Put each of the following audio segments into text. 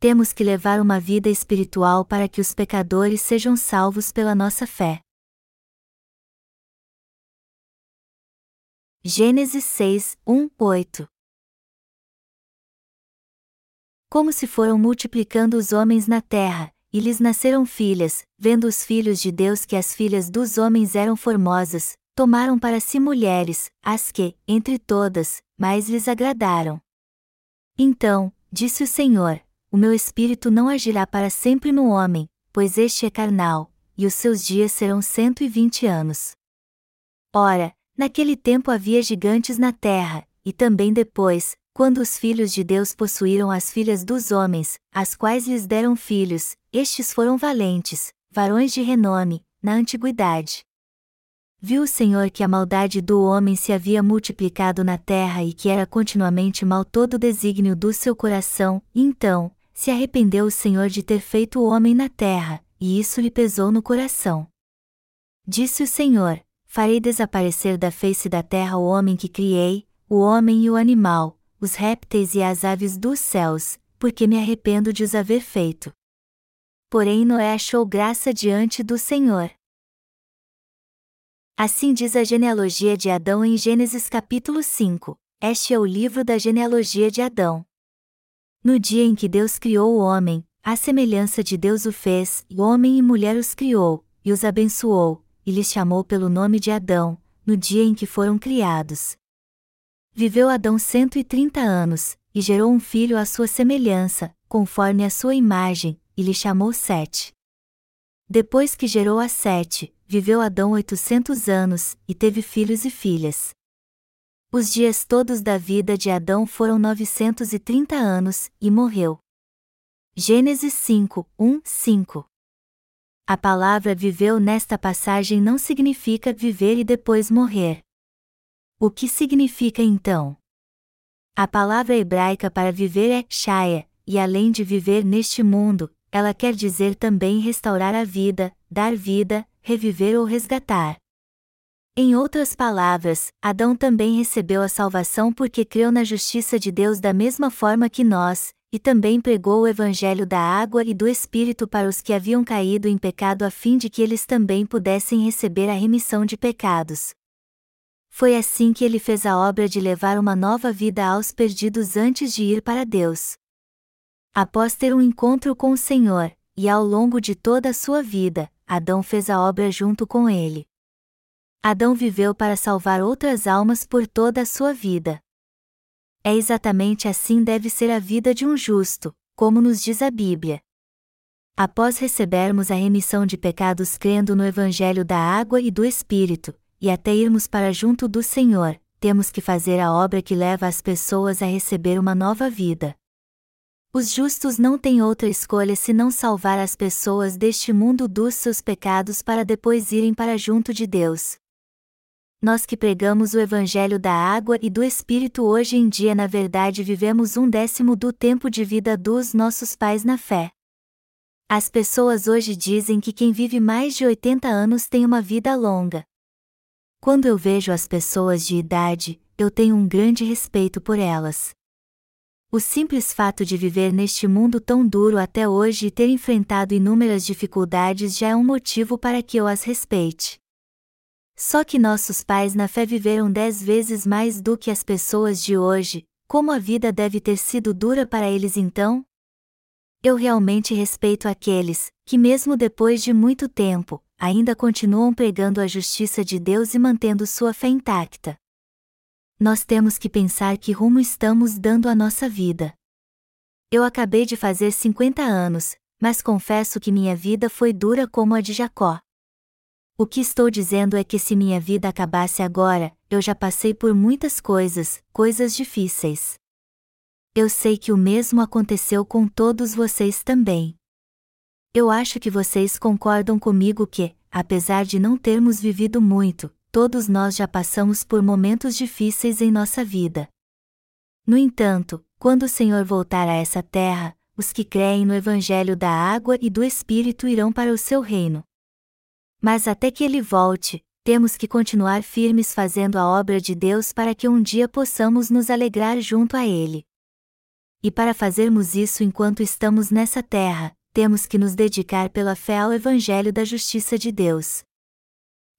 temos que levar uma vida espiritual para que os pecadores sejam salvos pela nossa fé. Gênesis 6, 1, 8 Como se foram multiplicando os homens na terra, e lhes nasceram filhas, vendo os filhos de Deus que as filhas dos homens eram formosas, tomaram para si mulheres, as que, entre todas, mais lhes agradaram. Então, disse o Senhor: O meu espírito não agirá para sempre no homem, pois este é carnal, e os seus dias serão cento e vinte anos. Ora, Naquele tempo havia gigantes na terra, e também depois, quando os filhos de Deus possuíram as filhas dos homens, as quais lhes deram filhos, estes foram valentes, varões de renome, na antiguidade. Viu o Senhor que a maldade do homem se havia multiplicado na terra e que era continuamente mal todo o desígnio do seu coração, então, se arrependeu o Senhor de ter feito o homem na terra, e isso lhe pesou no coração. Disse o Senhor: farei desaparecer da face da terra o homem que criei, o homem e o animal, os répteis e as aves dos céus, porque me arrependo de os haver feito. Porém Noé achou graça diante do Senhor. Assim diz a genealogia de Adão em Gênesis capítulo 5. Este é o livro da genealogia de Adão. No dia em que Deus criou o homem, à semelhança de Deus o fez, e homem e mulher os criou, e os abençoou, e lhes chamou pelo nome de Adão, no dia em que foram criados. Viveu Adão cento e trinta anos, e gerou um filho à sua semelhança, conforme a sua imagem, e lhe chamou Sete. Depois que gerou a Sete, viveu Adão oitocentos anos, e teve filhos e filhas. Os dias todos da vida de Adão foram novecentos e trinta anos, e morreu. Gênesis 5, 1, 5 a palavra viveu nesta passagem não significa viver e depois morrer. O que significa então? A palavra hebraica para viver é shaya, e além de viver neste mundo, ela quer dizer também restaurar a vida, dar vida, reviver ou resgatar. Em outras palavras, Adão também recebeu a salvação porque creu na justiça de Deus da mesma forma que nós, e também pregou o Evangelho da água e do Espírito para os que haviam caído em pecado a fim de que eles também pudessem receber a remissão de pecados. Foi assim que ele fez a obra de levar uma nova vida aos perdidos antes de ir para Deus. Após ter um encontro com o Senhor, e ao longo de toda a sua vida, Adão fez a obra junto com ele. Adão viveu para salvar outras almas por toda a sua vida. É exatamente assim deve ser a vida de um justo, como nos diz a Bíblia. Após recebermos a remissão de pecados crendo no Evangelho da água e do Espírito, e até irmos para junto do Senhor, temos que fazer a obra que leva as pessoas a receber uma nova vida. Os justos não têm outra escolha senão salvar as pessoas deste mundo dos seus pecados para depois irem para junto de Deus nós que pregamos o Evangelho da água e do Espírito hoje em dia na verdade vivemos um décimo do tempo de vida dos nossos pais na fé. As pessoas hoje dizem que quem vive mais de 80 anos tem uma vida longa. Quando eu vejo as pessoas de idade, eu tenho um grande respeito por elas. O simples fato de viver neste mundo tão duro até hoje e ter enfrentado inúmeras dificuldades já é um motivo para que eu as respeite. Só que nossos pais na fé viveram dez vezes mais do que as pessoas de hoje, como a vida deve ter sido dura para eles então? Eu realmente respeito aqueles, que mesmo depois de muito tempo, ainda continuam pregando a justiça de Deus e mantendo sua fé intacta. Nós temos que pensar que rumo estamos dando à nossa vida. Eu acabei de fazer 50 anos, mas confesso que minha vida foi dura como a de Jacó. O que estou dizendo é que se minha vida acabasse agora, eu já passei por muitas coisas, coisas difíceis. Eu sei que o mesmo aconteceu com todos vocês também. Eu acho que vocês concordam comigo que, apesar de não termos vivido muito, todos nós já passamos por momentos difíceis em nossa vida. No entanto, quando o Senhor voltar a essa terra, os que creem no Evangelho da água e do Espírito irão para o seu reino. Mas até que ele volte, temos que continuar firmes fazendo a obra de Deus para que um dia possamos nos alegrar junto a ele. E para fazermos isso enquanto estamos nessa terra, temos que nos dedicar pela fé ao Evangelho da Justiça de Deus.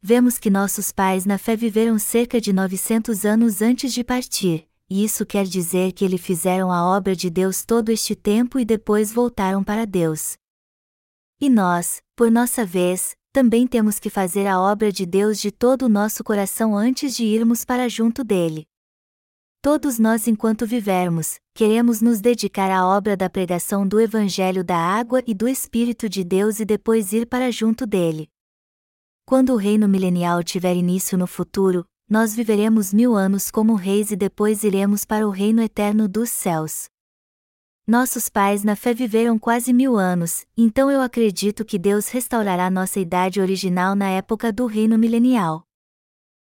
Vemos que nossos pais na fé viveram cerca de 900 anos antes de partir, e isso quer dizer que eles fizeram a obra de Deus todo este tempo e depois voltaram para Deus. E nós, por nossa vez, também temos que fazer a obra de Deus de todo o nosso coração antes de irmos para junto dele. Todos nós, enquanto vivermos, queremos nos dedicar à obra da pregação do Evangelho da Água e do Espírito de Deus e depois ir para junto dele. Quando o reino milenial tiver início no futuro, nós viveremos mil anos como reis e depois iremos para o reino eterno dos céus. Nossos pais na fé viveram quase mil anos, então eu acredito que Deus restaurará nossa idade original na época do reino milenial.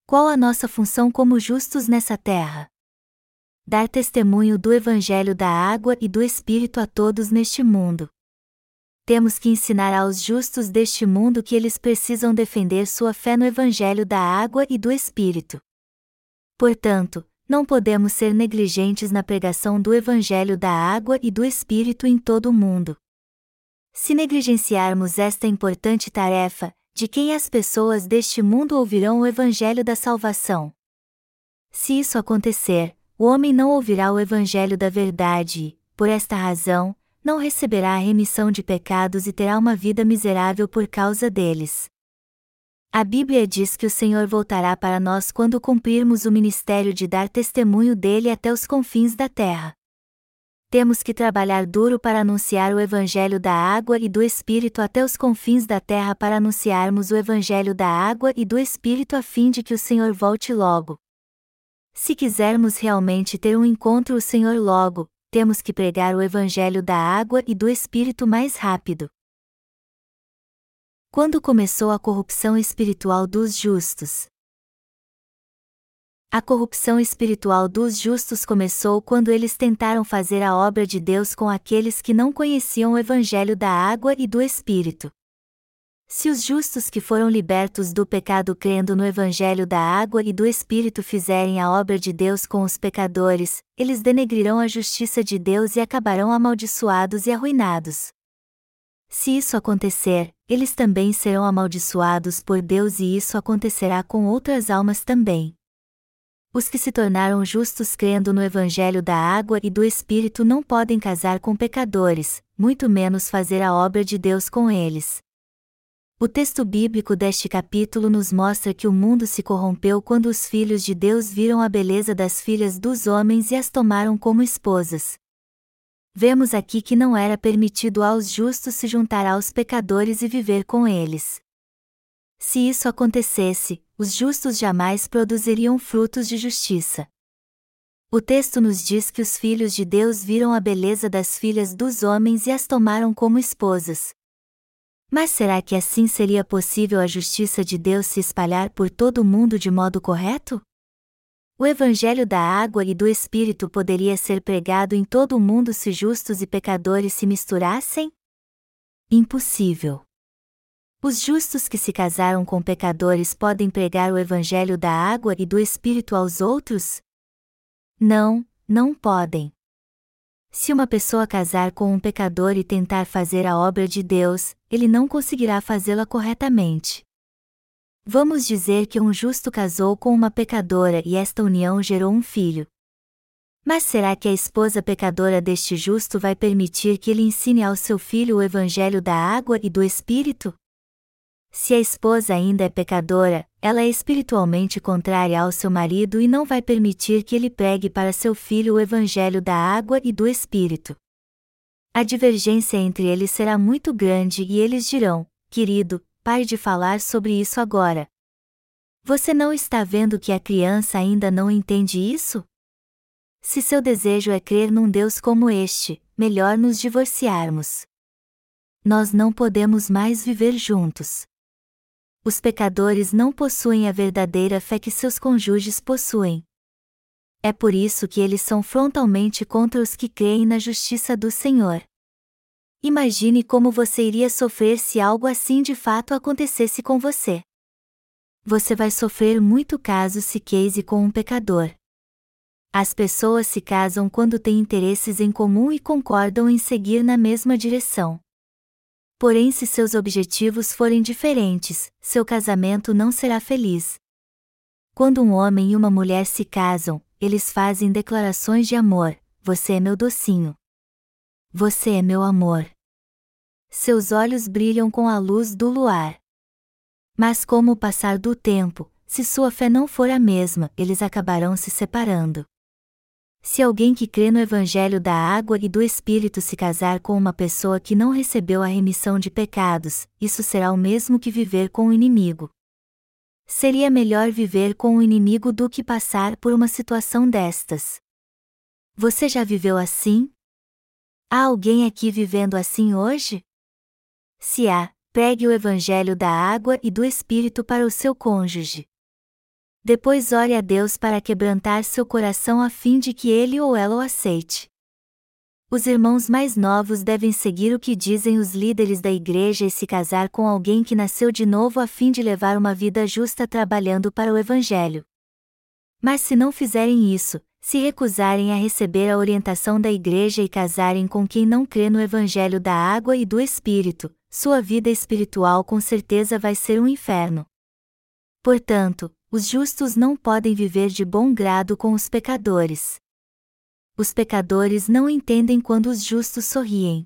Qual a nossa função como justos nessa terra? dar testemunho do Evangelho da água e do Espírito a todos neste mundo. Temos que ensinar aos justos deste mundo que eles precisam defender sua fé no Evangelho da água e do Espírito. Portanto, não podemos ser negligentes na pregação do Evangelho da água e do Espírito em todo o mundo. Se negligenciarmos esta importante tarefa, de quem as pessoas deste mundo ouvirão o Evangelho da salvação? Se isso acontecer, o homem não ouvirá o evangelho da verdade e, por esta razão, não receberá a remissão de pecados e terá uma vida miserável por causa deles. A Bíblia diz que o Senhor voltará para nós quando cumprirmos o ministério de dar testemunho dele até os confins da terra. Temos que trabalhar duro para anunciar o Evangelho da água e do Espírito até os confins da terra para anunciarmos o Evangelho da água e do Espírito a fim de que o Senhor volte logo. Se quisermos realmente ter um encontro o Senhor logo, temos que pregar o Evangelho da água e do Espírito mais rápido. Quando começou a corrupção espiritual dos justos? A corrupção espiritual dos justos começou quando eles tentaram fazer a obra de Deus com aqueles que não conheciam o Evangelho da água e do Espírito. Se os justos que foram libertos do pecado crendo no Evangelho da água e do Espírito fizerem a obra de Deus com os pecadores, eles denegrirão a justiça de Deus e acabarão amaldiçoados e arruinados. Se isso acontecer, eles também serão amaldiçoados por Deus e isso acontecerá com outras almas também. Os que se tornaram justos crendo no Evangelho da água e do Espírito não podem casar com pecadores, muito menos fazer a obra de Deus com eles. O texto bíblico deste capítulo nos mostra que o mundo se corrompeu quando os filhos de Deus viram a beleza das filhas dos homens e as tomaram como esposas. Vemos aqui que não era permitido aos justos se juntar aos pecadores e viver com eles. Se isso acontecesse, os justos jamais produziriam frutos de justiça. O texto nos diz que os filhos de Deus viram a beleza das filhas dos homens e as tomaram como esposas. Mas será que assim seria possível a justiça de Deus se espalhar por todo o mundo de modo correto? O Evangelho da água e do Espírito poderia ser pregado em todo o mundo se justos e pecadores se misturassem? Impossível. Os justos que se casaram com pecadores podem pregar o Evangelho da água e do Espírito aos outros? Não, não podem. Se uma pessoa casar com um pecador e tentar fazer a obra de Deus, ele não conseguirá fazê-la corretamente. Vamos dizer que um justo casou com uma pecadora e esta união gerou um filho. Mas será que a esposa pecadora deste justo vai permitir que ele ensine ao seu filho o evangelho da água e do espírito? Se a esposa ainda é pecadora, ela é espiritualmente contrária ao seu marido e não vai permitir que ele pregue para seu filho o evangelho da água e do espírito. A divergência entre eles será muito grande e eles dirão: Querido, pare de falar sobre isso agora. Você não está vendo que a criança ainda não entende isso? Se seu desejo é crer num Deus como este, melhor nos divorciarmos. Nós não podemos mais viver juntos os pecadores não possuem a verdadeira fé que seus cônjuges possuem. É por isso que eles são frontalmente contra os que creem na justiça do Senhor. Imagine como você iria sofrer se algo assim de fato acontecesse com você. Você vai sofrer muito caso se case com um pecador. As pessoas se casam quando têm interesses em comum e concordam em seguir na mesma direção. Porém, se seus objetivos forem diferentes, seu casamento não será feliz. Quando um homem e uma mulher se casam, eles fazem declarações de amor: Você é meu docinho. Você é meu amor. Seus olhos brilham com a luz do luar. Mas, como o passar do tempo, se sua fé não for a mesma, eles acabarão se separando. Se alguém que crê no Evangelho da água e do Espírito se casar com uma pessoa que não recebeu a remissão de pecados, isso será o mesmo que viver com o inimigo. Seria melhor viver com o inimigo do que passar por uma situação destas. Você já viveu assim? Há alguém aqui vivendo assim hoje? Se há, pregue o Evangelho da água e do Espírito para o seu cônjuge. Depois ore a Deus para quebrantar seu coração a fim de que ele ou ela o aceite. Os irmãos mais novos devem seguir o que dizem os líderes da igreja e se casar com alguém que nasceu de novo a fim de levar uma vida justa trabalhando para o Evangelho. Mas se não fizerem isso, se recusarem a receber a orientação da igreja e casarem com quem não crê no Evangelho da água e do Espírito, sua vida espiritual com certeza vai ser um inferno. Portanto, os justos não podem viver de bom grado com os pecadores. Os pecadores não entendem quando os justos sorriem.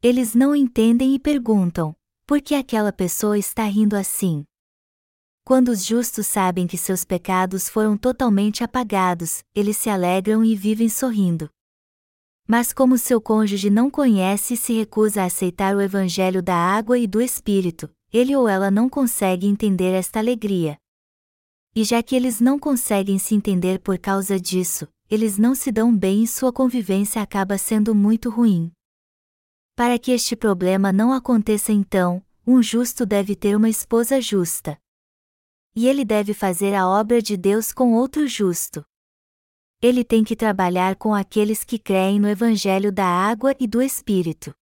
Eles não entendem e perguntam: por que aquela pessoa está rindo assim? Quando os justos sabem que seus pecados foram totalmente apagados, eles se alegram e vivem sorrindo. Mas como seu cônjuge não conhece e se recusa a aceitar o evangelho da água e do espírito, ele ou ela não consegue entender esta alegria. E já que eles não conseguem se entender por causa disso, eles não se dão bem e sua convivência acaba sendo muito ruim. Para que este problema não aconteça então, um justo deve ter uma esposa justa. E ele deve fazer a obra de Deus com outro justo. Ele tem que trabalhar com aqueles que creem no Evangelho da água e do Espírito.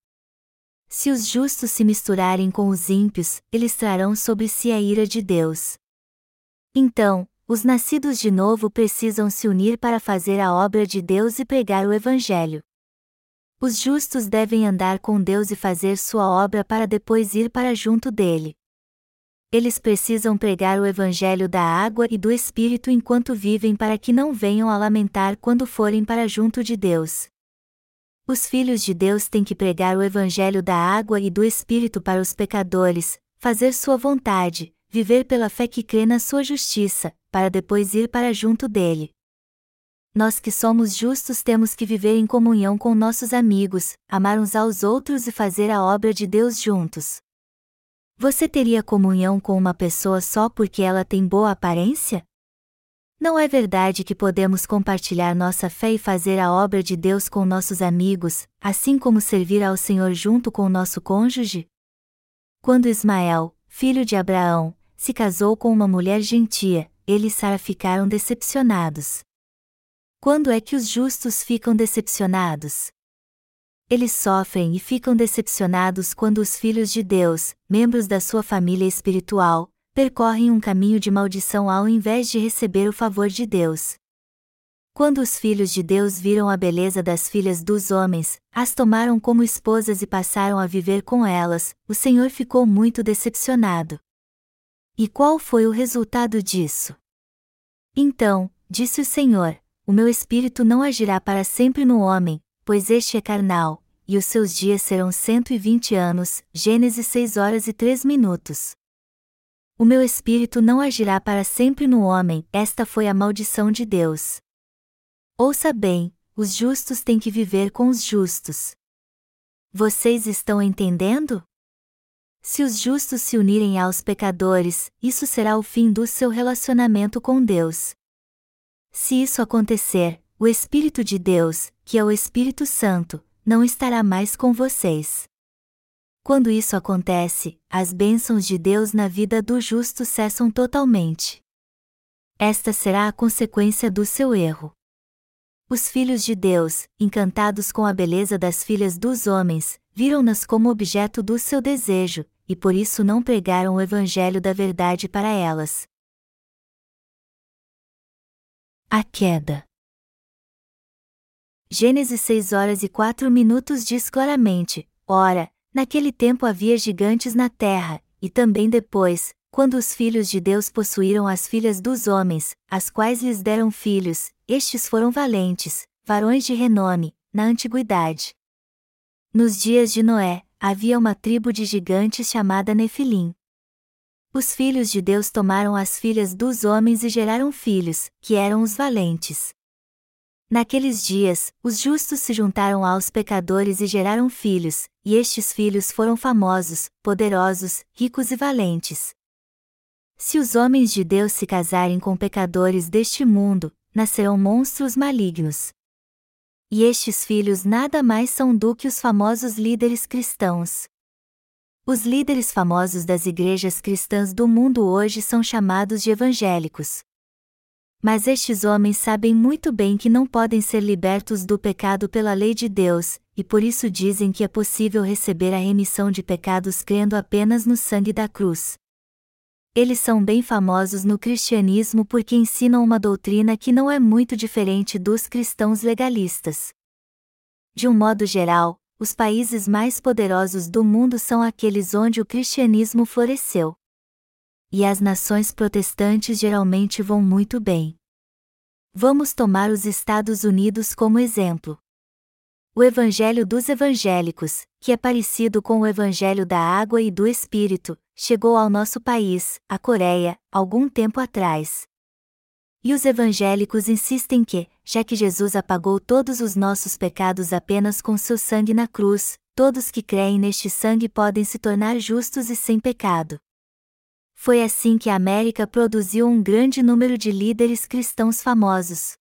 Se os justos se misturarem com os ímpios, eles trarão sobre si a ira de Deus. Então, os nascidos de novo precisam se unir para fazer a obra de Deus e pregar o Evangelho. Os justos devem andar com Deus e fazer sua obra para depois ir para junto dele. Eles precisam pregar o Evangelho da água e do Espírito enquanto vivem para que não venham a lamentar quando forem para junto de Deus. Os filhos de Deus têm que pregar o Evangelho da água e do Espírito para os pecadores, fazer sua vontade, viver pela fé que crê na sua justiça, para depois ir para junto dele. Nós que somos justos temos que viver em comunhão com nossos amigos, amar uns aos outros e fazer a obra de Deus juntos. Você teria comunhão com uma pessoa só porque ela tem boa aparência? Não é verdade que podemos compartilhar nossa fé e fazer a obra de Deus com nossos amigos, assim como servir ao Senhor junto com nosso cônjuge? Quando Ismael, filho de Abraão, se casou com uma mulher gentia, ele e Sara ficaram decepcionados. Quando é que os justos ficam decepcionados? Eles sofrem e ficam decepcionados quando os filhos de Deus, membros da sua família espiritual, percorrem um caminho de maldição ao invés de receber o favor de Deus. Quando os filhos de Deus viram a beleza das filhas dos homens, as tomaram como esposas e passaram a viver com elas, o Senhor ficou muito decepcionado. E qual foi o resultado disso? Então, disse o Senhor: O meu espírito não agirá para sempre no homem, pois este é carnal, e os seus dias serão cento e vinte anos. Gênesis 6 horas e 3 minutos. O meu espírito não agirá para sempre no homem, esta foi a maldição de Deus. Ouça bem, os justos têm que viver com os justos. Vocês estão entendendo? Se os justos se unirem aos pecadores, isso será o fim do seu relacionamento com Deus. Se isso acontecer, o Espírito de Deus, que é o Espírito Santo, não estará mais com vocês. Quando isso acontece, as bênçãos de Deus na vida do justo cessam totalmente. Esta será a consequência do seu erro. Os filhos de Deus, encantados com a beleza das filhas dos homens, viram-nas como objeto do seu desejo, e por isso não pregaram o evangelho da verdade para elas. A queda. Gênesis 6 horas e 4 minutos diz claramente: Ora, naquele tempo havia gigantes na terra, e também depois, quando os filhos de Deus possuíram as filhas dos homens, as quais lhes deram filhos, estes foram valentes, varões de renome, na antiguidade. Nos dias de Noé, havia uma tribo de gigantes chamada Nefilim. Os filhos de Deus tomaram as filhas dos homens e geraram filhos, que eram os valentes. Naqueles dias, os justos se juntaram aos pecadores e geraram filhos, e estes filhos foram famosos, poderosos, ricos e valentes. Se os homens de Deus se casarem com pecadores deste mundo, nascerão monstros malignos. E estes filhos nada mais são do que os famosos líderes cristãos. Os líderes famosos das igrejas cristãs do mundo hoje são chamados de evangélicos. Mas estes homens sabem muito bem que não podem ser libertos do pecado pela lei de Deus, e por isso dizem que é possível receber a remissão de pecados crendo apenas no sangue da cruz eles são bem famosos no cristianismo porque ensinam uma doutrina que não é muito diferente dos cristãos legalistas. De um modo geral, os países mais poderosos do mundo são aqueles onde o cristianismo floresceu. E as nações protestantes geralmente vão muito bem. Vamos tomar os Estados Unidos como exemplo. O Evangelho dos Evangélicos, que é parecido com o Evangelho da Água e do Espírito, chegou ao nosso país, a Coreia, algum tempo atrás. E os evangélicos insistem que, já que Jesus apagou todos os nossos pecados apenas com seu sangue na cruz, todos que creem neste sangue podem se tornar justos e sem pecado. Foi assim que a América produziu um grande número de líderes cristãos famosos.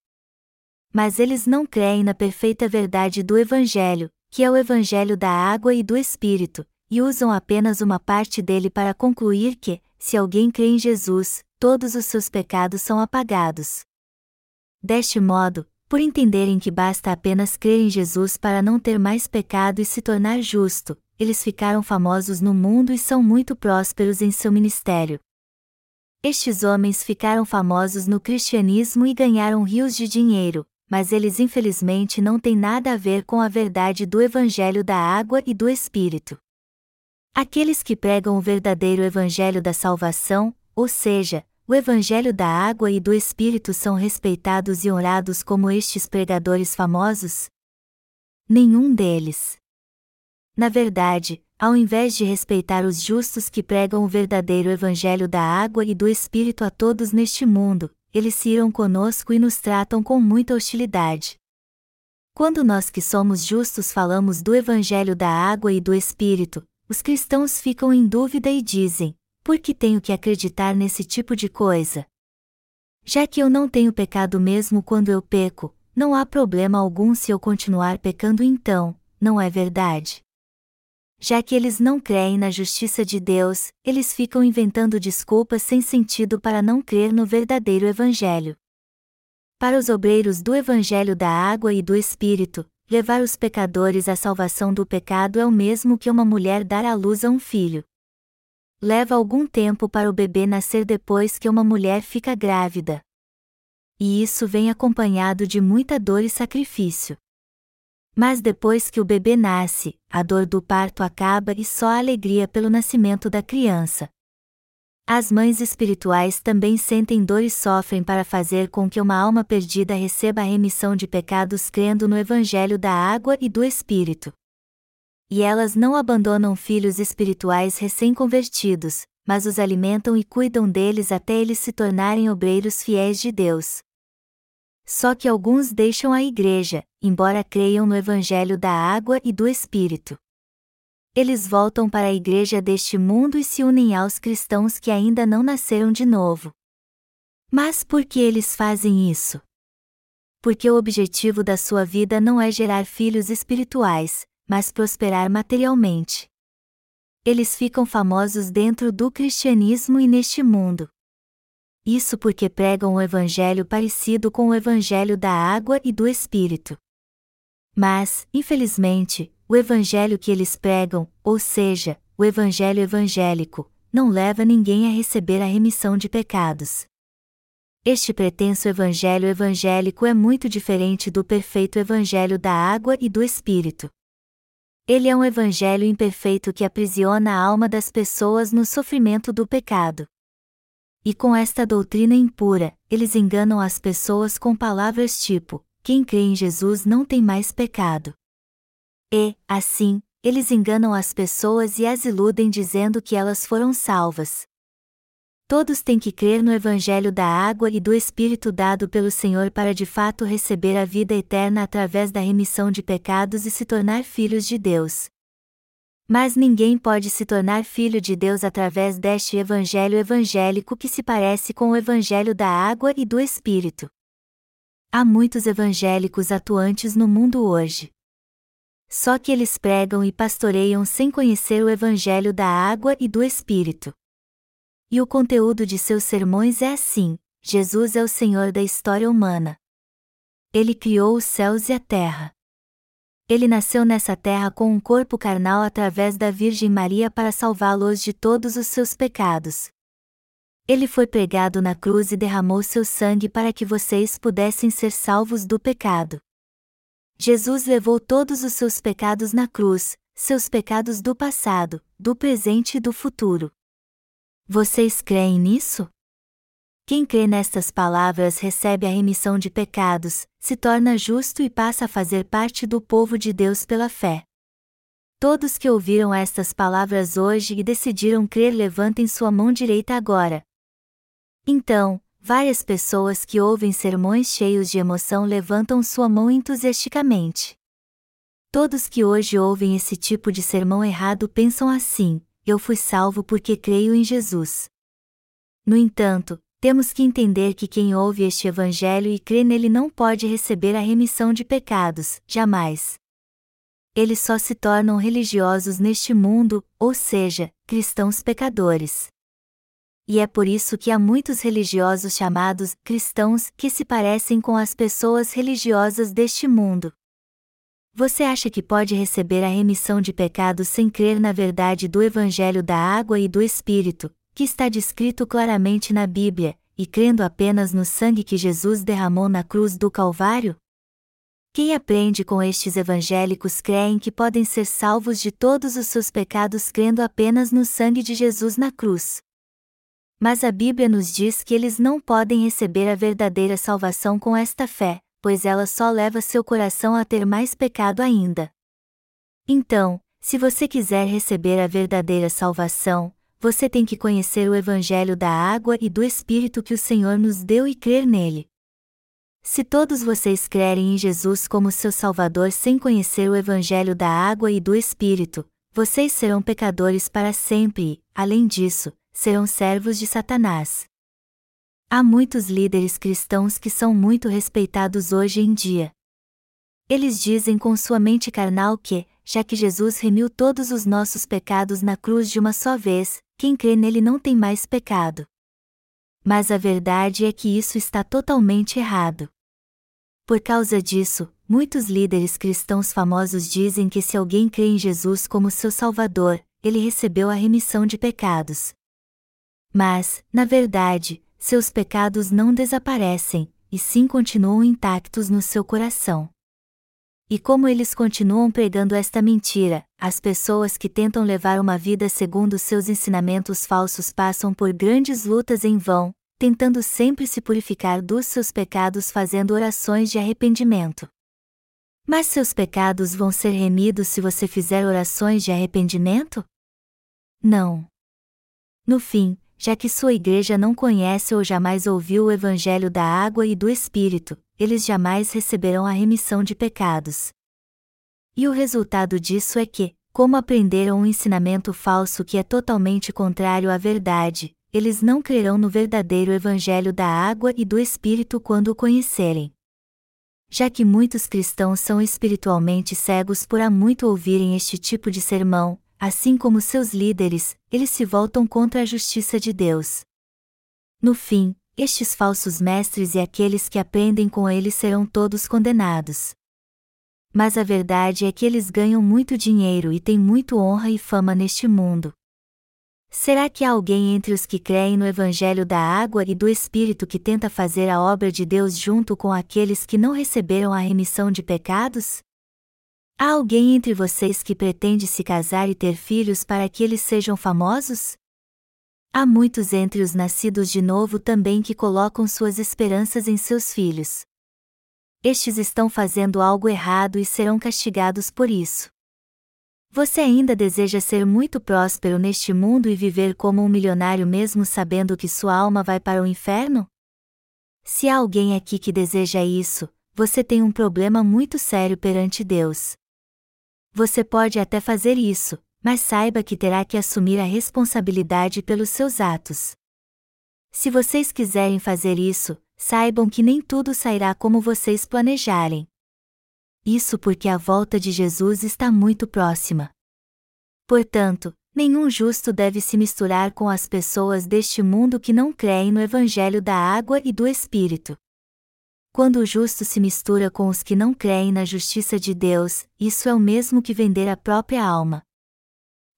Mas eles não creem na perfeita verdade do Evangelho, que é o Evangelho da água e do Espírito, e usam apenas uma parte dele para concluir que, se alguém crê em Jesus, todos os seus pecados são apagados. Deste modo, por entenderem que basta apenas crer em Jesus para não ter mais pecado e se tornar justo, eles ficaram famosos no mundo e são muito prósperos em seu ministério. Estes homens ficaram famosos no cristianismo e ganharam rios de dinheiro, mas eles infelizmente não têm nada a ver com a verdade do Evangelho da água e do Espírito. Aqueles que pregam o verdadeiro Evangelho da salvação, ou seja, o Evangelho da água e do Espírito são respeitados e honrados como estes pregadores famosos? Nenhum deles. Na verdade, ao invés de respeitar os justos que pregam o verdadeiro Evangelho da água e do Espírito a todos neste mundo, eles se iram conosco e nos tratam com muita hostilidade. Quando nós que somos justos falamos do Evangelho da água e do Espírito, os cristãos ficam em dúvida e dizem: por que tenho que acreditar nesse tipo de coisa? Já que eu não tenho pecado mesmo quando eu peco, não há problema algum se eu continuar pecando então, não é verdade? Já que eles não creem na justiça de Deus, eles ficam inventando desculpas sem sentido para não crer no verdadeiro Evangelho. Para os obreiros do Evangelho da Água e do Espírito, levar os pecadores à salvação do pecado é o mesmo que uma mulher dar à luz a um filho. Leva algum tempo para o bebê nascer depois que uma mulher fica grávida. E isso vem acompanhado de muita dor e sacrifício. Mas depois que o bebê nasce, a dor do parto acaba e só a alegria pelo nascimento da criança. As mães espirituais também sentem dor e sofrem para fazer com que uma alma perdida receba a remissão de pecados crendo no Evangelho da água e do Espírito. E elas não abandonam filhos espirituais recém-convertidos, mas os alimentam e cuidam deles até eles se tornarem obreiros fiéis de Deus. Só que alguns deixam a igreja, embora creiam no Evangelho da água e do Espírito eles voltam para a igreja deste mundo e se unem aos cristãos que ainda não nasceram de novo. Mas por que eles fazem isso? Porque o objetivo da sua vida não é gerar filhos espirituais, mas prosperar materialmente. Eles ficam famosos dentro do cristianismo e neste mundo. Isso porque pregam o evangelho parecido com o evangelho da água e do espírito. Mas, infelizmente, o evangelho que eles pregam, ou seja, o evangelho evangélico, não leva ninguém a receber a remissão de pecados. Este pretenso evangelho evangélico é muito diferente do perfeito evangelho da água e do Espírito. Ele é um evangelho imperfeito que aprisiona a alma das pessoas no sofrimento do pecado. E com esta doutrina impura, eles enganam as pessoas com palavras tipo: quem crê em Jesus não tem mais pecado. E, assim, eles enganam as pessoas e as iludem dizendo que elas foram salvas. Todos têm que crer no Evangelho da água e do Espírito dado pelo Senhor para de fato receber a vida eterna através da remissão de pecados e se tornar filhos de Deus. Mas ninguém pode se tornar filho de Deus através deste evangelho evangélico que se parece com o evangelho da água e do Espírito. Há muitos evangélicos atuantes no mundo hoje. Só que eles pregam e pastoreiam sem conhecer o evangelho da água e do Espírito. E o conteúdo de seus sermões é assim: Jesus é o Senhor da história humana. Ele criou os céus e a terra. Ele nasceu nessa terra com um corpo carnal através da Virgem Maria para salvá-los de todos os seus pecados. Ele foi pregado na cruz e derramou seu sangue para que vocês pudessem ser salvos do pecado. Jesus levou todos os seus pecados na cruz, seus pecados do passado, do presente e do futuro. Vocês creem nisso? Quem crê nestas palavras recebe a remissão de pecados, se torna justo e passa a fazer parte do povo de Deus pela fé. Todos que ouviram estas palavras hoje e decidiram crer levantem sua mão direita agora. Então, várias pessoas que ouvem sermões cheios de emoção levantam sua mão entusiasticamente. Todos que hoje ouvem esse tipo de sermão errado pensam assim: eu fui salvo porque creio em Jesus. No entanto, temos que entender que quem ouve este Evangelho e crê nele não pode receber a remissão de pecados, jamais. Eles só se tornam religiosos neste mundo, ou seja, cristãos pecadores. E é por isso que há muitos religiosos chamados cristãos que se parecem com as pessoas religiosas deste mundo. Você acha que pode receber a remissão de pecados sem crer na verdade do Evangelho da água e do Espírito, que está descrito claramente na Bíblia, e crendo apenas no sangue que Jesus derramou na cruz do Calvário? Quem aprende com estes evangélicos creem que podem ser salvos de todos os seus pecados crendo apenas no sangue de Jesus na cruz. Mas a Bíblia nos diz que eles não podem receber a verdadeira salvação com esta fé, pois ela só leva seu coração a ter mais pecado ainda. Então, se você quiser receber a verdadeira salvação, você tem que conhecer o Evangelho da água e do Espírito que o Senhor nos deu e crer nele. Se todos vocês crerem em Jesus como seu Salvador sem conhecer o Evangelho da água e do Espírito, vocês serão pecadores para sempre e, além disso, serão servos de Satanás. Há muitos líderes cristãos que são muito respeitados hoje em dia. Eles dizem com sua mente carnal que, já que Jesus remiu todos os nossos pecados na cruz de uma só vez, quem crê nele não tem mais pecado. Mas a verdade é que isso está totalmente errado. Por causa disso, muitos líderes cristãos famosos dizem que se alguém crê em Jesus como seu Salvador, ele recebeu a remissão de pecados. Mas, na verdade, seus pecados não desaparecem, e sim continuam intactos no seu coração. E como eles continuam pregando esta mentira, as pessoas que tentam levar uma vida segundo seus ensinamentos falsos passam por grandes lutas em vão, tentando sempre se purificar dos seus pecados fazendo orações de arrependimento. Mas seus pecados vão ser remidos se você fizer orações de arrependimento? Não. No fim, já que sua igreja não conhece ou jamais ouviu o Evangelho da água e do Espírito, eles jamais receberão a remissão de pecados. E o resultado disso é que, como aprenderam um ensinamento falso que é totalmente contrário à verdade, eles não crerão no verdadeiro Evangelho da água e do Espírito quando o conhecerem. Já que muitos cristãos são espiritualmente cegos por há muito ouvirem este tipo de sermão, assim como seus líderes, eles se voltam contra a justiça de Deus. No fim, estes falsos mestres e aqueles que aprendem com eles serão todos condenados. Mas a verdade é que eles ganham muito dinheiro e têm muito honra e fama neste mundo. Será que há alguém entre os que creem no Evangelho da água e do Espírito que tenta fazer a obra de Deus junto com aqueles que não receberam a remissão de pecados? Há alguém entre vocês que pretende se casar e ter filhos para que eles sejam famosos? Há muitos entre os nascidos de novo também que colocam suas esperanças em seus filhos. Estes estão fazendo algo errado e serão castigados por isso. Você ainda deseja ser muito próspero neste mundo e viver como um milionário mesmo sabendo que sua alma vai para o inferno? Se há alguém aqui que deseja isso, você tem um problema muito sério perante Deus. Você pode até fazer isso, mas saiba que terá que assumir a responsabilidade pelos seus atos. Se vocês quiserem fazer isso, saibam que nem tudo sairá como vocês planejarem. Isso porque a volta de Jesus está muito próxima. Portanto, nenhum justo deve se misturar com as pessoas deste mundo que não creem no Evangelho da água e do Espírito. Quando o justo se mistura com os que não creem na justiça de Deus, isso é o mesmo que vender a própria alma.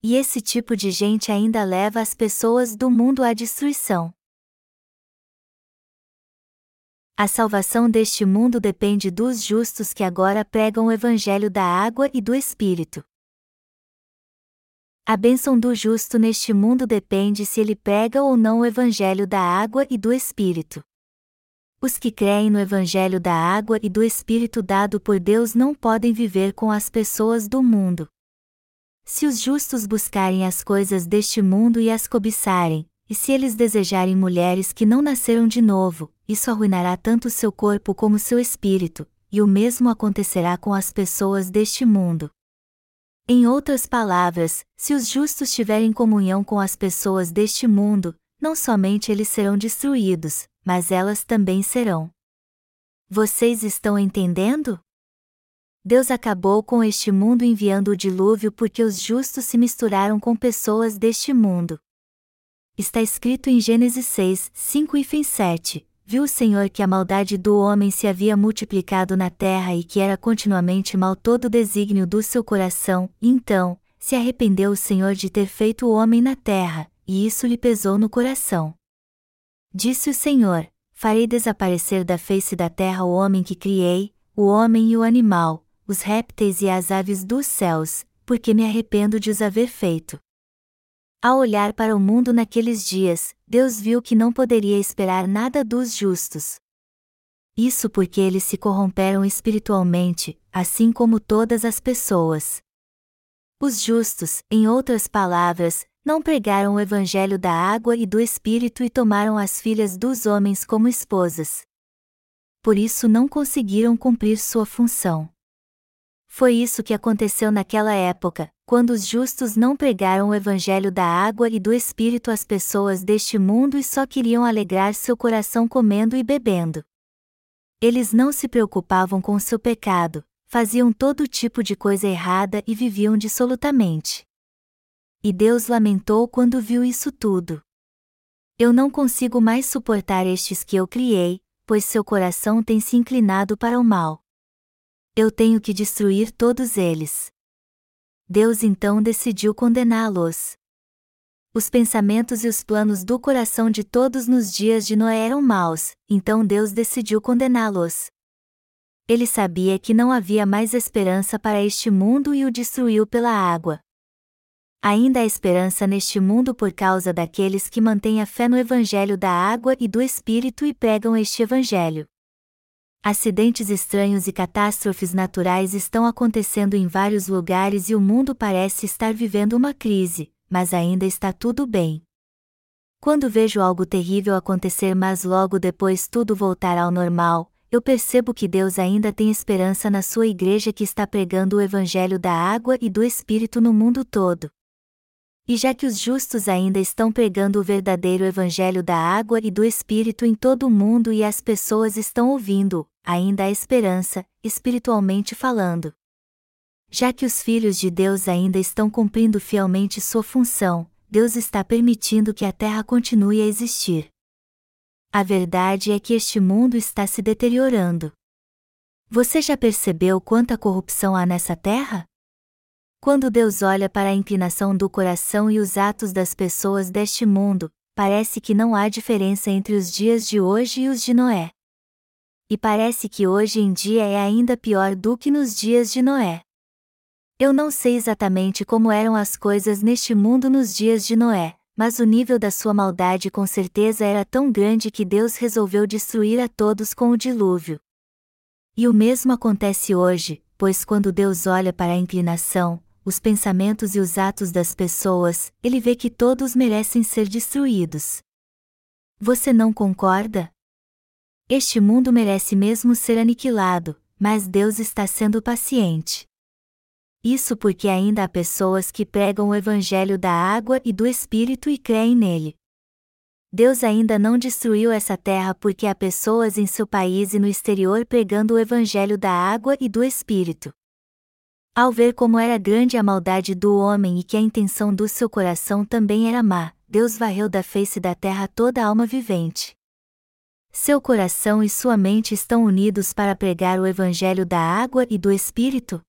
E esse tipo de gente ainda leva as pessoas do mundo à destruição. A salvação deste mundo depende dos justos que agora pregam o evangelho da água e do Espírito. A bênção do justo neste mundo depende se ele prega ou não o evangelho da água e do Espírito. Os que creem no evangelho da água e do Espírito dado por Deus não podem viver com as pessoas do mundo. Se os justos buscarem as coisas deste mundo e as cobiçarem, e se eles desejarem mulheres que não nasceram de novo, isso arruinará tanto seu corpo como seu espírito, e o mesmo acontecerá com as pessoas deste mundo. Em outras palavras, se os justos tiverem comunhão com as pessoas deste mundo, não somente eles serão destruídos, mas elas também serão. Vocês estão entendendo? Deus acabou com este mundo enviando o dilúvio porque os justos se misturaram com pessoas deste mundo. Está escrito em Gênesis 6, 5 e 7. Viu o Senhor que a maldade do homem se havia multiplicado na terra e que era continuamente mal todo o desígnio do seu coração, então, se arrependeu o Senhor de ter feito o homem na terra, e isso lhe pesou no coração. Disse o Senhor: Farei desaparecer da face da terra o homem que criei, o homem e o animal, os répteis e as aves dos céus, porque me arrependo de os haver feito. Ao olhar para o mundo naqueles dias, Deus viu que não poderia esperar nada dos justos. Isso porque eles se corromperam espiritualmente, assim como todas as pessoas. Os justos, em outras palavras, não pregaram o evangelho da água e do espírito e tomaram as filhas dos homens como esposas. Por isso não conseguiram cumprir sua função. Foi isso que aconteceu naquela época, quando os justos não pregaram o evangelho da água e do espírito às pessoas deste mundo e só queriam alegrar seu coração comendo e bebendo. Eles não se preocupavam com seu pecado, faziam todo tipo de coisa errada e viviam dissolutamente. E Deus lamentou quando viu isso tudo. Eu não consigo mais suportar estes que eu criei, pois seu coração tem se inclinado para o mal eu tenho que destruir todos eles. Deus então decidiu condená-los. Os pensamentos e os planos do coração de todos nos dias de Noé eram maus, então Deus decidiu condená-los. Ele sabia que não havia mais esperança para este mundo e o destruiu pela água. Ainda há esperança neste mundo por causa daqueles que mantêm a fé no Evangelho da água e do Espírito e pregam este Evangelho. Acidentes estranhos e catástrofes naturais estão acontecendo em vários lugares e o mundo parece estar vivendo uma crise, mas ainda está tudo bem. Quando vejo algo terrível acontecer, mas logo depois tudo voltar ao normal, eu percebo que Deus ainda tem esperança na sua igreja que está pregando o Evangelho da água e do Espírito no mundo todo. E já que os justos ainda estão pregando o verdadeiro Evangelho da água e do Espírito em todo o mundo e as pessoas estão ouvindo, ainda há esperança, espiritualmente falando. Já que os filhos de Deus ainda estão cumprindo fielmente sua função, Deus está permitindo que a terra continue a existir. A verdade é que este mundo está se deteriorando. Você já percebeu quanta corrupção há nessa terra? Quando Deus olha para a inclinação do coração e os atos das pessoas deste mundo, parece que não há diferença entre os dias de hoje e os de Noé. E parece que hoje em dia é ainda pior do que nos dias de Noé. Eu não sei exatamente como eram as coisas neste mundo nos dias de Noé, mas o nível da sua maldade com certeza era tão grande que Deus resolveu destruir a todos com o dilúvio. E o mesmo acontece hoje, pois quando Deus olha para a inclinação, os pensamentos e os atos das pessoas, ele vê que todos merecem ser destruídos. Você não concorda? Este mundo merece mesmo ser aniquilado, mas Deus está sendo paciente. Isso porque ainda há pessoas que pregam o evangelho da água e do Espírito e creem nele. Deus ainda não destruiu essa terra porque há pessoas em seu país e no exterior pregando o evangelho da água e do Espírito. Ao ver como era grande a maldade do homem e que a intenção do seu coração também era má, Deus varreu da face da terra toda alma vivente. Seu coração e sua mente estão unidos para pregar o evangelho da água e do Espírito?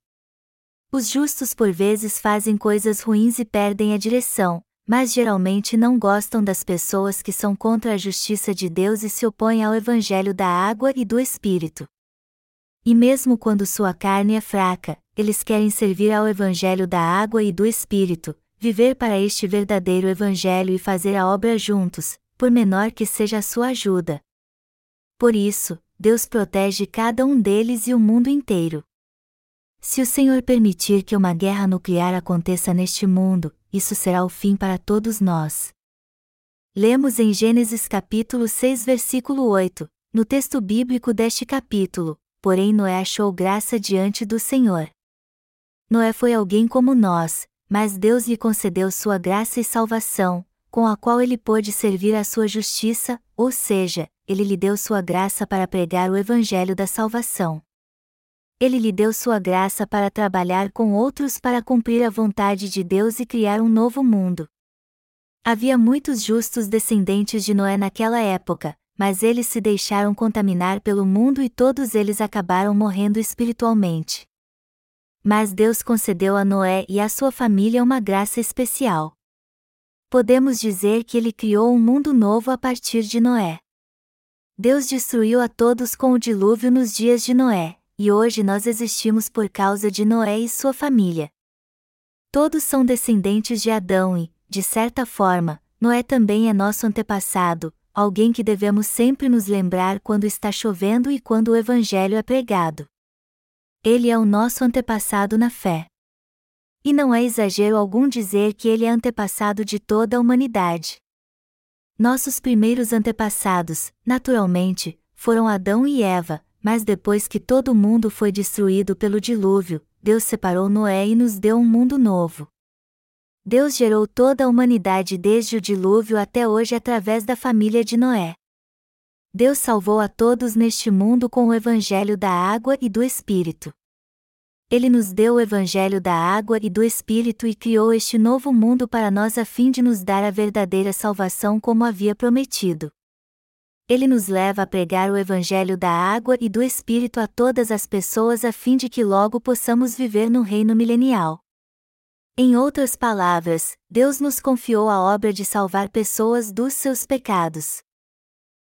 Os justos por vezes fazem coisas ruins e perdem a direção, mas geralmente não gostam das pessoas que são contra a justiça de Deus e se opõem ao Evangelho da água e do Espírito. E mesmo quando sua carne é fraca, eles querem servir ao Evangelho da água e do Espírito, viver para este verdadeiro Evangelho e fazer a obra juntos, por menor que seja a sua ajuda. Por isso, Deus protege cada um deles e o mundo inteiro. Se o Senhor permitir que uma guerra nuclear aconteça neste mundo, isso será o fim para todos nós. Lemos em Gênesis capítulo 6 versículo 8, no texto bíblico deste capítulo, porém Noé achou graça diante do Senhor. Noé foi alguém como nós, mas Deus lhe concedeu sua graça e salvação, com a qual ele pôde servir a sua justiça, ou seja, ele lhe deu sua graça para pregar o evangelho da salvação ele lhe deu sua graça para trabalhar com outros para cumprir a vontade de Deus e criar um novo mundo. Havia muitos justos descendentes de Noé naquela época, mas eles se deixaram contaminar pelo mundo e todos eles acabaram morrendo espiritualmente. Mas Deus concedeu a Noé e à sua família uma graça especial. Podemos dizer que ele criou um mundo novo a partir de Noé. Deus destruiu a todos com o dilúvio nos dias de Noé, e hoje nós existimos por causa de Noé e sua família. Todos são descendentes de Adão e, de certa forma, Noé também é nosso antepassado, alguém que devemos sempre nos lembrar quando está chovendo e quando o Evangelho é pregado. Ele é o nosso antepassado na fé. E não é exagero algum dizer que ele é antepassado de toda a humanidade. Nossos primeiros antepassados, naturalmente, foram Adão e Eva, mas depois que todo o mundo foi destruído pelo dilúvio, Deus separou Noé e nos deu um mundo novo. Deus gerou toda a humanidade desde o dilúvio até hoje através da família de Noé. Deus salvou a todos neste mundo com o Evangelho da água e do Espírito. Ele nos deu o Evangelho da água e do Espírito e criou este novo mundo para nós a fim de nos dar a verdadeira salvação como havia prometido ele nos leva a pregar o Evangelho da água e do Espírito a todas as pessoas a fim de que logo possamos viver no reino milenial. Em outras palavras, Deus nos confiou a obra de salvar pessoas dos seus pecados.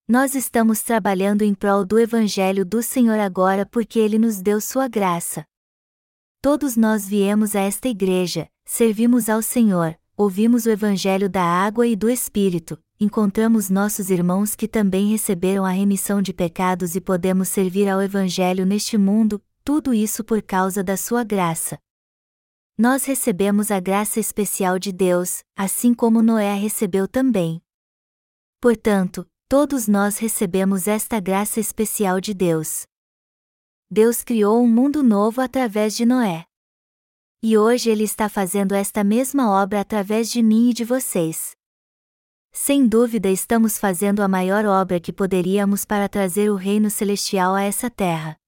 Nós estamos trabalhando em prol do Evangelho do Senhor agora porque Ele nos deu sua graça. Todos nós viemos a esta igreja, servimos ao Senhor, ouvimos o Evangelho da água e do Espírito, encontramos nossos irmãos que também receberam a remissão de pecados e podemos servir ao Evangelho neste mundo, tudo isso por causa da Sua graça. Nós recebemos a graça especial de Deus, assim como Noé recebeu também. Portanto, todos nós recebemos esta graça especial de Deus. Deus criou um mundo novo através de Noé. E hoje Ele está fazendo esta mesma obra através de mim e de vocês. Sem dúvida estamos fazendo a maior obra que poderíamos para trazer o reino celestial a essa terra.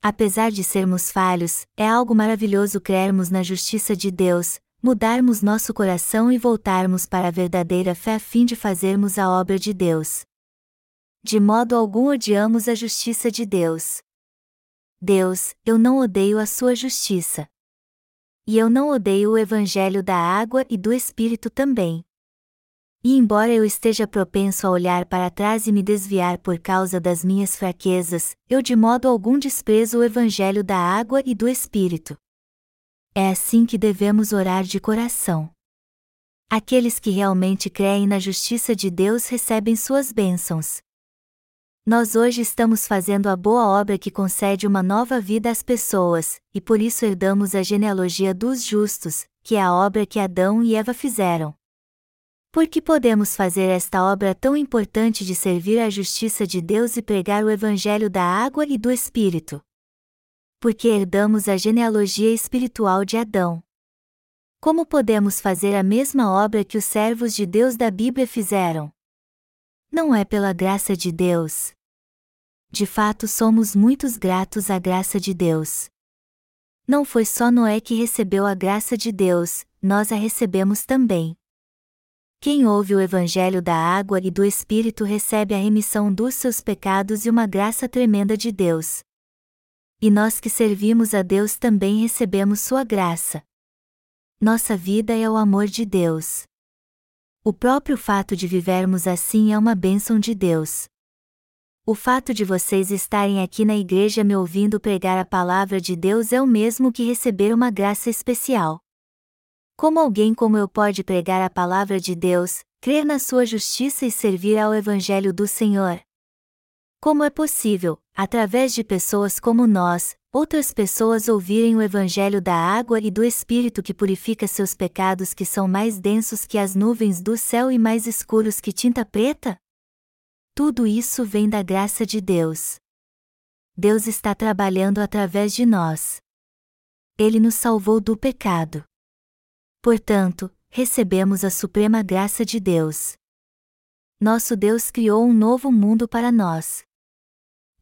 Apesar de sermos falhos, é algo maravilhoso crermos na justiça de Deus, mudarmos nosso coração e voltarmos para a verdadeira fé a fim de fazermos a obra de Deus. De modo algum odiamos a justiça de Deus. Deus, eu não odeio a sua justiça. E eu não odeio o evangelho da água e do Espírito também. E embora eu esteja propenso a olhar para trás e me desviar por causa das minhas fraquezas, eu de modo algum desprezo o Evangelho da água e do Espírito. É assim que devemos orar de coração. Aqueles que realmente creem na justiça de Deus recebem suas bênçãos. Nós hoje estamos fazendo a boa obra que concede uma nova vida às pessoas, e por isso herdamos a genealogia dos justos, que é a obra que Adão e Eva fizeram. Por que podemos fazer esta obra tão importante de servir à justiça de Deus e pregar o Evangelho da água e do Espírito? Porque herdamos a genealogia espiritual de Adão. Como podemos fazer a mesma obra que os servos de Deus da Bíblia fizeram? Não é pela graça de Deus. De fato, somos muitos gratos à graça de Deus. Não foi só Noé que recebeu a graça de Deus, nós a recebemos também. Quem ouve o Evangelho da água e do Espírito recebe a remissão dos seus pecados e uma graça tremenda de Deus. E nós que servimos a Deus também recebemos sua graça. Nossa vida é o amor de Deus. O próprio fato de vivermos assim é uma bênção de Deus. O fato de vocês estarem aqui na igreja me ouvindo pregar a palavra de Deus é o mesmo que receber uma graça especial. Como alguém como eu pode pregar a palavra de Deus, crer na sua justiça e servir ao Evangelho do Senhor? Como é possível, através de pessoas como nós, outras pessoas ouvirem o Evangelho da água e do Espírito que purifica seus pecados que são mais densos que as nuvens do céu e mais escuros que tinta preta? Tudo isso vem da graça de Deus. Deus está trabalhando através de nós. Ele nos salvou do pecado. Portanto, recebemos a suprema graça de Deus. Nosso Deus criou um novo mundo para nós.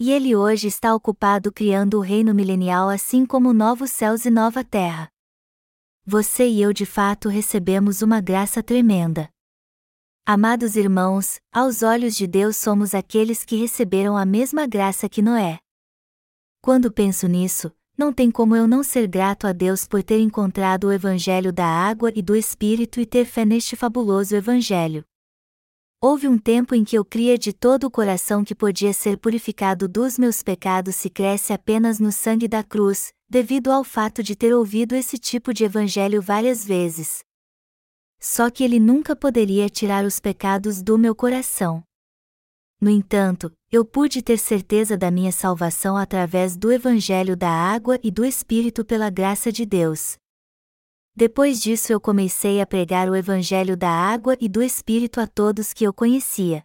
E ele hoje está ocupado criando o reino milenial assim como novos céus e nova terra. Você e eu de fato recebemos uma graça tremenda. Amados irmãos, aos olhos de Deus somos aqueles que receberam a mesma graça que Noé. Quando penso nisso, não tem como eu não ser grato a Deus por ter encontrado o Evangelho da água e do Espírito e ter fé neste fabuloso Evangelho. Houve um tempo em que eu cria de todo o coração que podia ser purificado dos meus pecados se cresce apenas no sangue da cruz, devido ao fato de ter ouvido esse tipo de evangelho várias vezes. Só que ele nunca poderia tirar os pecados do meu coração. No entanto, eu pude ter certeza da minha salvação através do Evangelho da água e do Espírito pela graça de Deus. Depois disso eu comecei a pregar o Evangelho da água e do Espírito a todos que eu conhecia.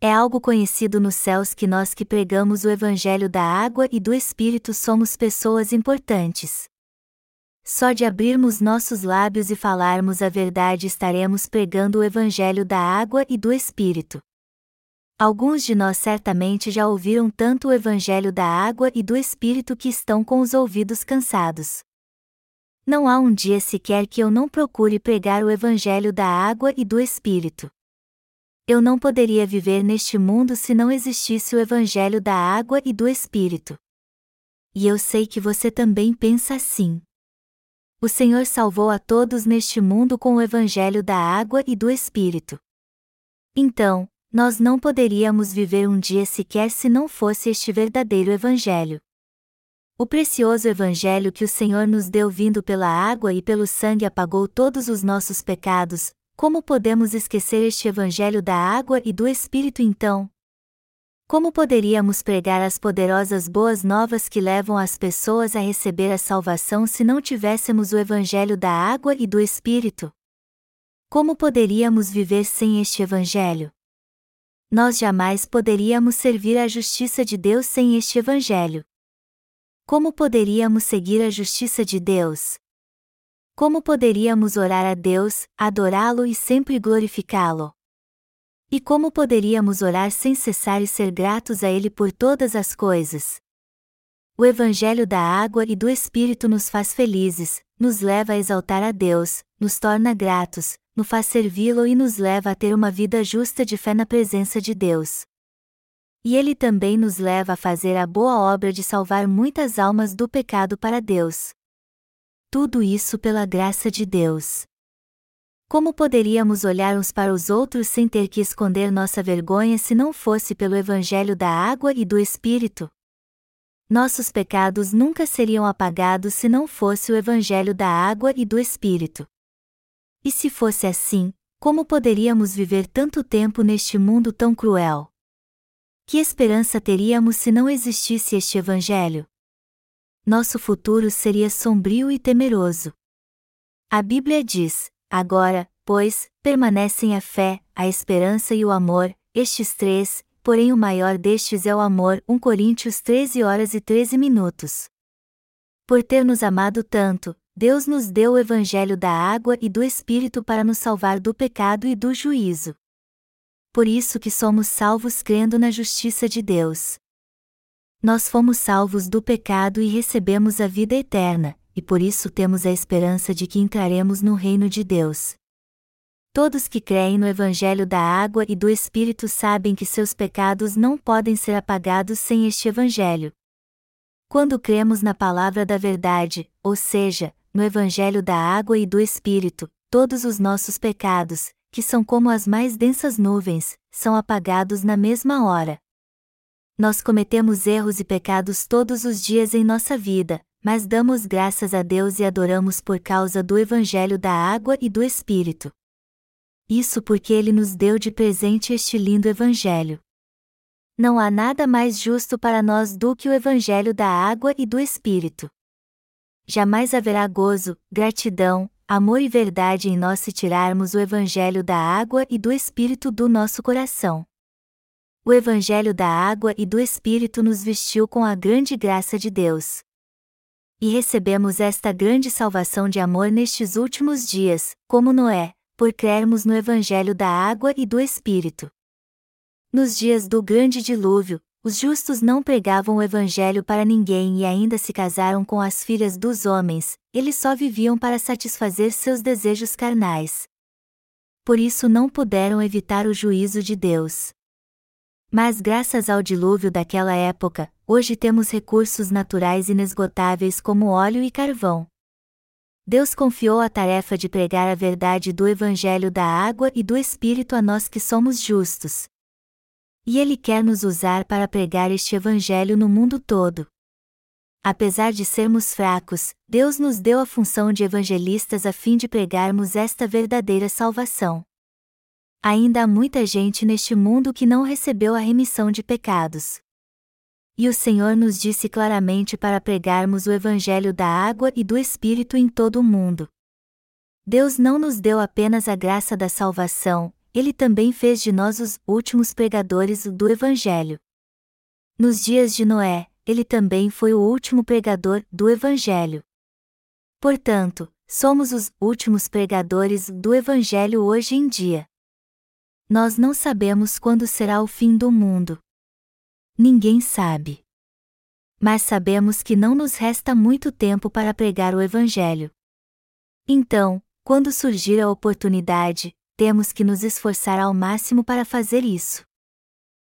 É algo conhecido nos céus que nós que pregamos o Evangelho da água e do Espírito somos pessoas importantes. Só de abrirmos nossos lábios e falarmos a verdade estaremos pregando o Evangelho da água e do Espírito. Alguns de nós certamente já ouviram tanto o Evangelho da água e do Espírito que estão com os ouvidos cansados. Não há um dia sequer que eu não procure pregar o Evangelho da água e do Espírito. Eu não poderia viver neste mundo se não existisse o Evangelho da água e do Espírito. E eu sei que você também pensa assim. O Senhor salvou a todos neste mundo com o Evangelho da água e do Espírito. Então, nós não poderíamos viver um dia sequer se não fosse este verdadeiro Evangelho. O precioso Evangelho que o Senhor nos deu vindo pela água e pelo sangue apagou todos os nossos pecados, como podemos esquecer este Evangelho da água e do Espírito então? Como poderíamos pregar as poderosas boas novas que levam as pessoas a receber a salvação se não tivéssemos o Evangelho da água e do Espírito? Como poderíamos viver sem este Evangelho? nós jamais poderíamos servir à justiça de Deus sem este Evangelho. Como poderíamos seguir a justiça de Deus? Como poderíamos orar a Deus, adorá-lo e sempre glorificá-lo? E como poderíamos orar sem cessar e ser gratos a Ele por todas as coisas? O Evangelho da água e do Espírito nos faz felizes, nos leva a exaltar a Deus, nos torna gratos, nos faz servi-lo e nos leva a ter uma vida justa de fé na presença de Deus. E ele também nos leva a fazer a boa obra de salvar muitas almas do pecado para Deus. tudo isso pela graça de Deus. Como poderíamos olhar uns para os outros sem ter que esconder nossa vergonha se não fosse pelo Evangelho da água e do Espírito? Nossos pecados nunca seriam apagados se não fosse o Evangelho da água e do Espírito. E se fosse assim, como poderíamos viver tanto tempo neste mundo tão cruel? Que esperança teríamos se não existisse este Evangelho? Nosso futuro seria sombrio e temeroso. A Bíblia diz: Agora, pois, permanecem a fé, a esperança e o amor, estes três, porém o maior destes é o amor. 1 Coríntios 13 horas e 13 minutos. Por ter nos amado tanto, Deus nos deu o evangelho da água e do Espírito para nos salvar do pecado e do juízo. Por isso que somos salvos crendo na justiça de Deus. Nós fomos salvos do pecado e recebemos a vida eterna, e por isso temos a esperança de que entraremos no reino de Deus. Todos que creem no Evangelho da água e do Espírito sabem que seus pecados não podem ser apagados sem este Evangelho. Quando cremos na palavra da verdade, ou seja, no Evangelho da água e do Espírito, todos os nossos pecados, que são como as mais densas nuvens, são apagados na mesma hora. Nós cometemos erros e pecados todos os dias em nossa vida, mas damos graças a Deus e adoramos por causa do Evangelho da água e do Espírito. Isso porque Ele nos deu de presente este lindo Evangelho. Não há nada mais justo para nós do que o Evangelho da água e do Espírito. Jamais haverá gozo, gratidão, amor e verdade em nós se tirarmos o Evangelho da água e do Espírito do nosso coração. O Evangelho da água e do Espírito nos vestiu com a grande graça de Deus. E recebemos esta grande salvação de amor nestes últimos dias, como Noé, por crermos no Evangelho da água e do Espírito. Nos dias do grande dilúvio, os justos não pregavam o Evangelho para ninguém e ainda se casaram com as filhas dos homens, eles só viviam para satisfazer seus desejos carnais. Por isso não puderam evitar o juízo de Deus. Mas graças ao dilúvio daquela época, hoje temos recursos naturais inesgotáveis como óleo e carvão. Deus confiou a tarefa de pregar a verdade do Evangelho da água e do Espírito a nós que somos justos. E Ele quer nos usar para pregar este Evangelho no mundo todo. Apesar de sermos fracos, Deus nos deu a função de evangelistas a fim de pregarmos esta verdadeira salvação. Ainda há muita gente neste mundo que não recebeu a remissão de pecados. E o Senhor nos disse claramente para pregarmos o Evangelho da água e do Espírito em todo o mundo. Deus não nos deu apenas a graça da salvação, Ele também fez de nós os últimos pregadores do Evangelho. Nos dias de Noé, ele também foi o último pregador do Evangelho. Portanto, somos os últimos pregadores do Evangelho hoje em dia. Nós não sabemos quando será o fim do mundo. Ninguém sabe. Mas sabemos que não nos resta muito tempo para pregar o Evangelho. Então, quando surgir a oportunidade, temos que nos esforçar ao máximo para fazer isso.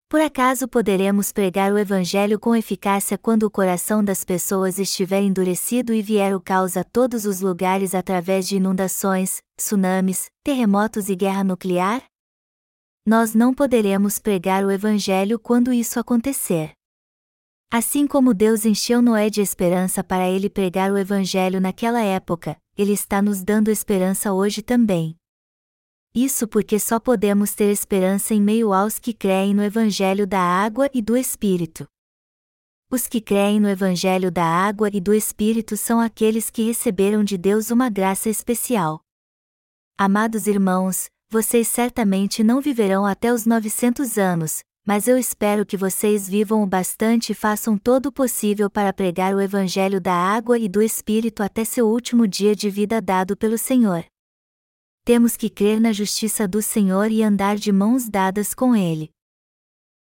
Por acaso poderemos pregar o Evangelho com eficácia quando o coração das pessoas estiver endurecido e vier o caos a todos os lugares através de inundações, tsunamis, terremotos e guerra nuclear? nós não poderemos pregar o Evangelho quando isso acontecer. Assim como Deus encheu Noé de esperança para ele pregar o Evangelho naquela época, Ele está nos dando esperança hoje também. Isso porque só podemos ter esperança em meio aos que creem no Evangelho da água e do Espírito. Os que creem no Evangelho da água e do Espírito são aqueles que receberam de Deus uma graça especial. Amados irmãos, vocês certamente não viverão até os 900 anos, mas eu espero que vocês vivam o bastante e façam todo o possível para pregar o Evangelho da água e do Espírito até seu último dia de vida dado pelo Senhor. Temos que crer na justiça do Senhor e andar de mãos dadas com Ele.